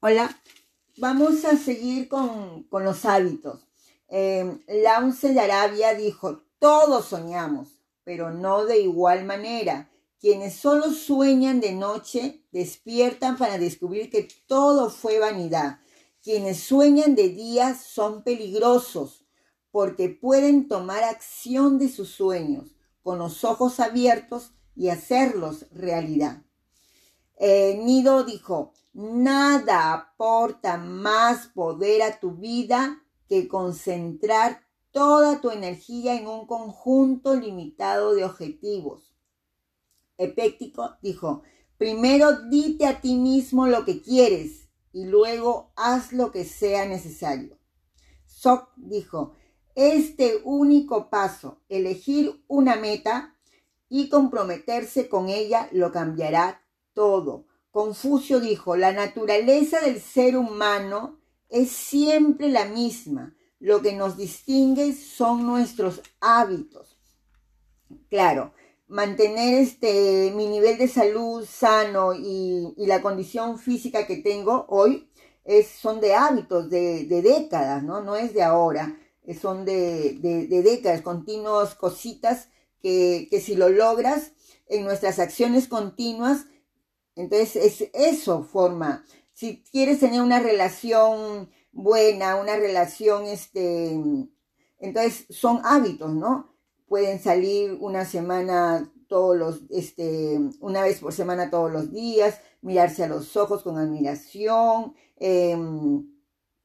Hola, vamos a seguir con, los hábitos. Eh, Launce de Arabia dijo, todos soñamos, pero no de igual manera. Quienes solo sueñan de noche despiertan para descubrir que todo fue vanidad. Quienes sueñan de día son peligrosos porque pueden tomar acción de sus sueños con los ojos abiertos y hacerlos realidad. Eh, Nido dijo, nada aporta más poder a tu vida que concentrar toda tu energía en un conjunto limitado de objetivos. Epéctico dijo, primero dite a ti mismo lo que quieres y luego haz lo que sea necesario. Sok dijo, este único paso, elegir una meta y comprometerse con ella, lo cambiará todo. Confucio dijo, la naturaleza del ser humano es siempre la misma. Lo que nos distingue son nuestros hábitos. Claro, mantener este, mi nivel de salud sano y, la condición física que tengo hoy es, son de hábitos, de, décadas, ¿no? No es de ahora, son de, décadas, continuos cositas que, que si lo logras en nuestras acciones continuas, entonces, es, eso forma. Si quieres tener una relación buena, una relación, este, entonces son hábitos, ¿no? Pueden salir una semana todos los, este, una vez por semana todos los días, mirarse a los ojos con admiración, em,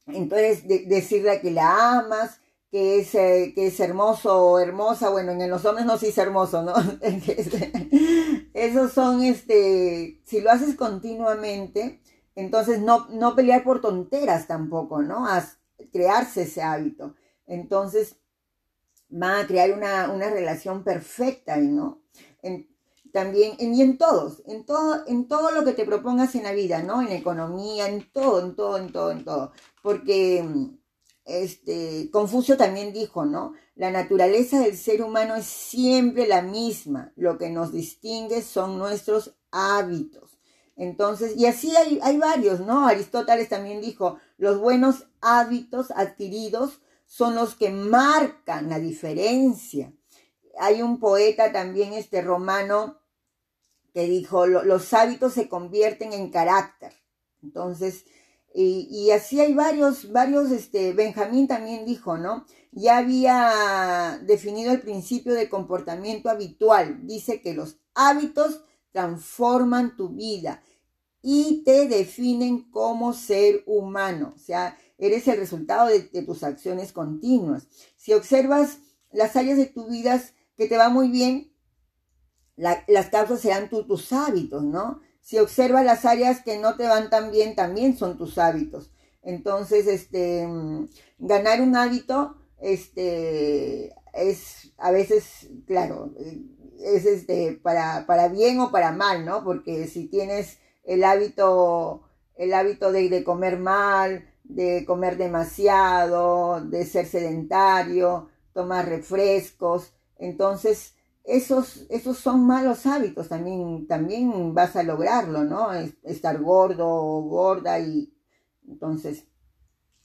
entonces decirle que la amas, que es, eh, que es hermoso o hermosa, bueno, en los hombres no se dice hermoso, ¿no? Esos son, este, si lo haces continuamente, entonces no, no pelear por tonteras tampoco, ¿no? A crearse ese hábito. Entonces, va a crear una, relación perfecta, ¿no? también, y en todos, en todo, en todo lo que te propongas en la vida, ¿no? En economía, en todo, en todo, en todo, en todo. Porque este, Confucio también dijo, ¿no? La naturaleza del ser humano es siempre la misma. Lo que nos distingue son nuestros hábitos. Entonces, y así hay, hay varios, ¿no? Aristóteles también dijo, los buenos hábitos adquiridos son los que marcan la diferencia. Hay un poeta también, este romano, que dijo, los hábitos se convierten en carácter. Entonces, y, así hay varios, varios, este, Benjamín también dijo, ¿no? Ya había definido el principio de comportamiento habitual. Dice que los hábitos transforman tu vida y te definen como ser humano. O sea, eres el resultado de, tus acciones continuas. Si observas las áreas de tu vida que te va muy bien, las causas serán tus hábitos, ¿no? Si observas las áreas que no te van tan bien, también son tus hábitos. Entonces, este, mm, ganar un hábito, este, es a veces, claro, es este, para, para bien o para mal, ¿no? Porque si tienes el hábito, el hábito de, de comer mal, de comer demasiado, de ser sedentario, tomar refrescos, entonces esos, esos son malos hábitos, también, también vas a lograrlo, ¿no? Estar gordo o gorda y entonces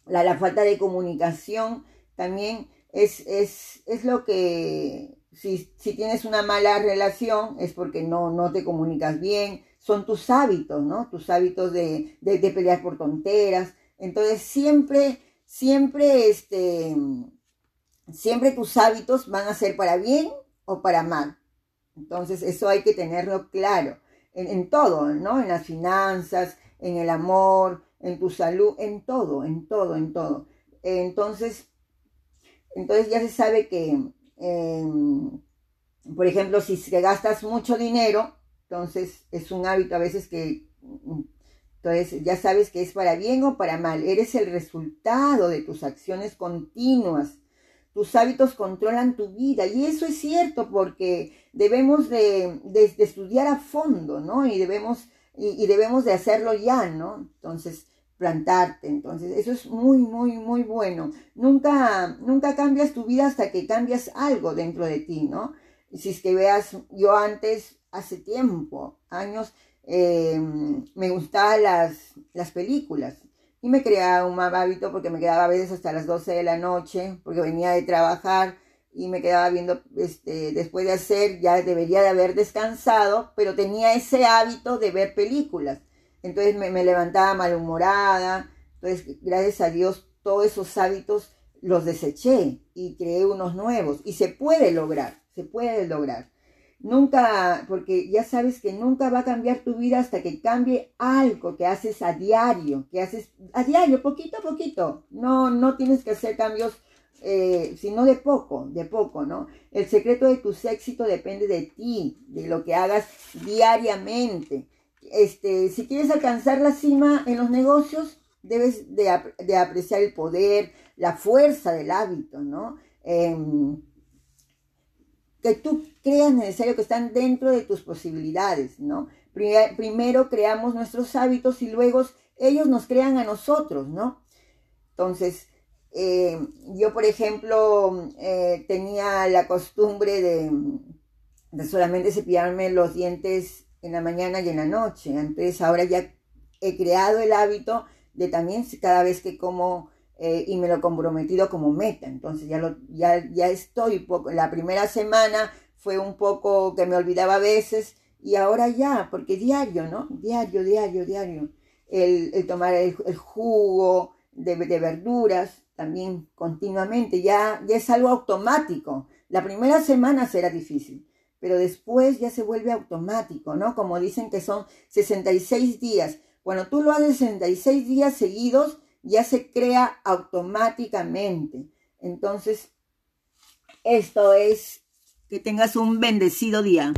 la, la falta de comunicación también es, es, es lo que, si, si, tienes una mala relación es porque no, no te comunicas bien, son tus hábitos, ¿no? Tus hábitos de, de, de pelear por tonteras. Entonces siempre, siempre, este, siempre tus hábitos van a ser para bien o para mal. Entonces, eso hay que tenerlo claro en, todo, ¿no? En las finanzas, en el amor, en tu salud, en todo, en todo, en todo. Entonces, entonces ya se sabe que, em, por ejemplo, si gastas mucho dinero, entonces es un hábito a veces que, entonces ya sabes que es para bien o para mal. Eres el resultado de tus acciones continuas tus hábitos controlan tu vida. Y eso es cierto porque debemos de, estudiar a fondo, ¿no? Y debemos, y, debemos de hacerlo ya, ¿no? Entonces, plantarte. Entonces, eso es muy, muy, muy bueno. Nunca, nunca cambias tu vida hasta que cambias algo dentro de ti, ¿no? Si es que veas, yo antes, hace tiempo, años, eh, me gustaban las, las películas. Y me creaba un mal hábito porque me quedaba a veces hasta las 12 de la noche, porque venía de trabajar y me quedaba viendo, este, después de hacer, ya debería de haber descansado, pero tenía ese hábito de ver películas. Entonces me, me levantaba malhumorada. Entonces, gracias a Dios, todos esos hábitos los deseché y creé unos nuevos. Y se puede lograr, se puede lograr. Nunca, porque ya sabes que nunca va a cambiar tu vida hasta que cambie algo que haces a diario, que haces a diario, poquito a poquito. No, no tienes que hacer cambios, eh, sino de poco, de poco, ¿no? El secreto de tus éxitos depende de ti, de lo que hagas diariamente. Este, si quieres alcanzar la cima en los negocios, debes de, de apreciar el poder, la fuerza del hábito, ¿no? Em, que tú creas necesario que están dentro de tus posibilidades, ¿no? Primero creamos nuestros hábitos y luego ellos nos crean a nosotros, ¿no? Entonces, eh, yo, por ejemplo, eh, tenía la costumbre de, de, solamente cepillarme los dientes en la mañana y en la noche. Entonces, ahora ya he creado el hábito de también cada vez que como eh, y me lo he comprometido como meta. Entonces ya, lo, ya, ya estoy, poco, la primera semana fue un poco que me olvidaba a veces y ahora ya, porque diario, ¿no? Diario, diario, diario. El, el tomar el, el jugo de, de, verduras también continuamente, ya, ya es algo automático. La primera semana será difícil, pero después ya se vuelve automático, ¿no? Como dicen que son 66 días. Cuando tú lo haces 66 días seguidos, ya se crea automáticamente. Entonces, esto es que tengas un bendecido día.